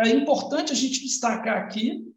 é importante a gente destacar aqui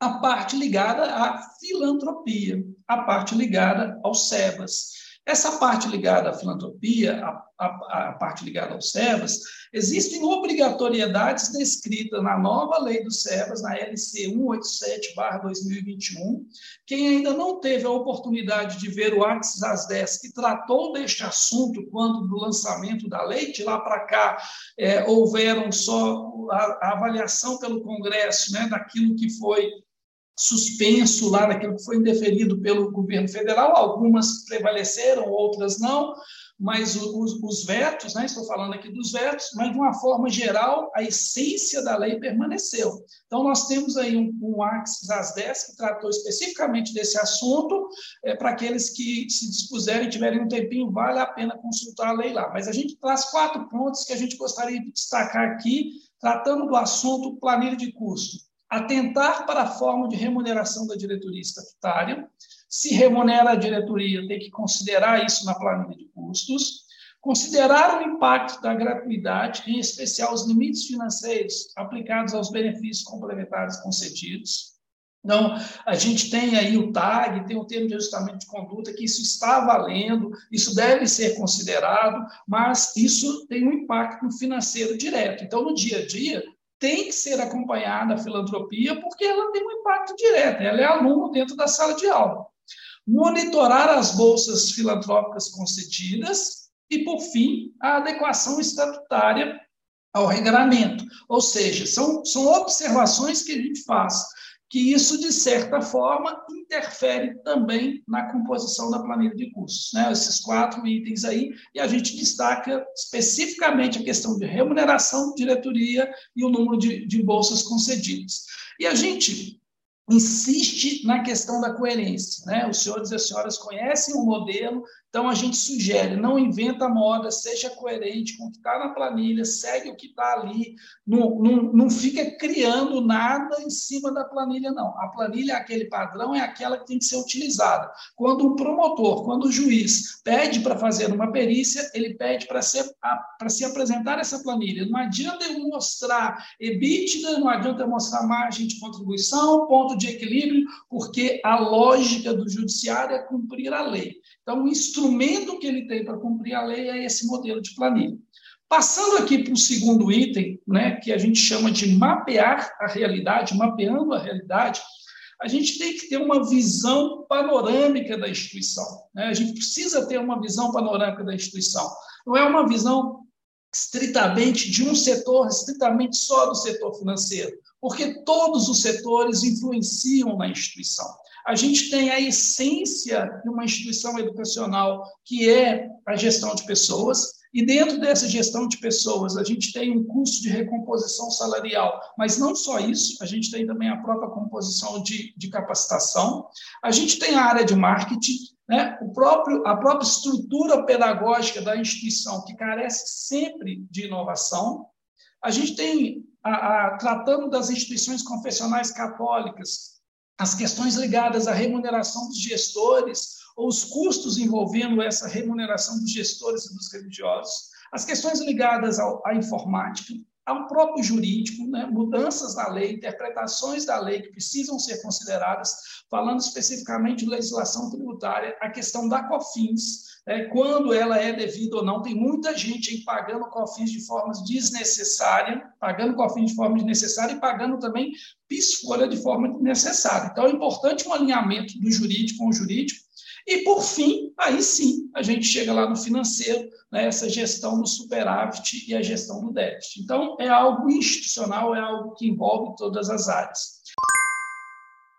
a parte ligada à filantropia, a parte ligada aos SEBAS. Essa parte ligada à filantropia, a, a, a parte ligada aos SEBAS, existem obrigatoriedades descritas na nova lei dos SEBAS, na LC 187-2021. Quem ainda não teve a oportunidade de ver o Axis às 10, que tratou deste assunto quando do lançamento da lei, de lá para cá é, houveram só a, avaliação pelo Congresso né, daquilo que foi suspenso lá naquilo que foi indeferido pelo governo federal, algumas prevaleceram, outras não, mas os, os, vetos, né, estou falando aqui dos vetos, mas de uma forma geral, a essência da lei permaneceu. Então, nós temos aí um, um Axis às 10 que tratou especificamente desse assunto, é, para aqueles que se dispuserem, tiverem um tempinho, vale a pena consultar a lei lá. Mas a gente traz quatro pontos que a gente gostaria de destacar aqui, tratando do assunto planilha de custo atentar para a forma de remuneração da diretoria estatutária. Se remunera a diretoria, tem que considerar isso na planilha de custos. Considerar o impacto da gratuidade, em especial os limites financeiros aplicados aos benefícios complementares concedidos. Então, a gente tem aí o TAG, tem o termo de ajustamento de conduta, que isso está valendo, isso deve ser considerado, mas isso tem um impacto financeiro direto. Então, no dia a dia, tem que ser acompanhada a filantropia, porque ela tem um impacto direto, ela é aluno dentro da sala de aula. Monitorar as bolsas filantrópicas concedidas e, por fim, a adequação estatutária ao regramento. Ou seja, são, são observações que a gente faz que isso, de certa forma, interfere também na composição da planilha de custos. Né? Esses quatro itens aí, e a gente destaca especificamente a questão de remuneração, diretoria e o número de, de bolsas concedidas. E a gente insiste na questão da coerência. Né? Os senhores e as senhoras conhecem o modelo, então a gente sugere, não inventa moda, seja coerente com o que está na planilha, segue o que está ali, não, não, não fica criando nada em cima da planilha, não. A planilha é aquele padrão, é aquela que tem que ser utilizada. Quando o promotor, quando o juiz pede para fazer uma perícia, ele pede para se apresentar essa planilha. Não adianta eu mostrar EBITDA, não adianta eu mostrar margem de contribuição, ponto de equilíbrio, porque a lógica do judiciário é cumprir a lei. Então, o instrumento que ele tem para cumprir a lei é esse modelo de planilha. Passando aqui para o segundo item, né, que a gente chama de mapear a realidade, mapeando a realidade, a gente tem que ter uma visão panorâmica da instituição. Né? A gente precisa ter uma visão panorâmica da instituição. Não é uma visão estritamente de um setor, estritamente só do setor financeiro, porque todos os setores influenciam na instituição. A gente tem a essência de uma instituição educacional, que é a gestão de pessoas, e dentro dessa gestão de pessoas, a gente tem um curso de recomposição salarial, mas não só isso, a gente tem também a própria composição de, de capacitação, a gente tem a área de marketing, né? o próprio, a própria estrutura pedagógica da instituição, que carece sempre de inovação, a gente tem, a, a, tratando das instituições confessionais católicas, as questões ligadas à remuneração dos gestores, ou os custos envolvendo essa remuneração dos gestores e dos religiosos, as questões ligadas ao, à informática, ao próprio jurídico, né, mudanças na lei, interpretações da lei que precisam ser consideradas, falando especificamente de legislação tributária, a questão da COFINS, é, quando ela é devida ou não. Tem muita gente aí pagando COFINS de forma desnecessária, pagando COFINS de forma desnecessária e pagando também PIS-folha de forma desnecessária. Então, é importante um alinhamento do jurídico com o jurídico. E, por fim, aí sim, a gente chega lá no financeiro, né, essa gestão do superávit e a gestão do déficit. Então, é algo institucional, é algo que envolve todas as áreas.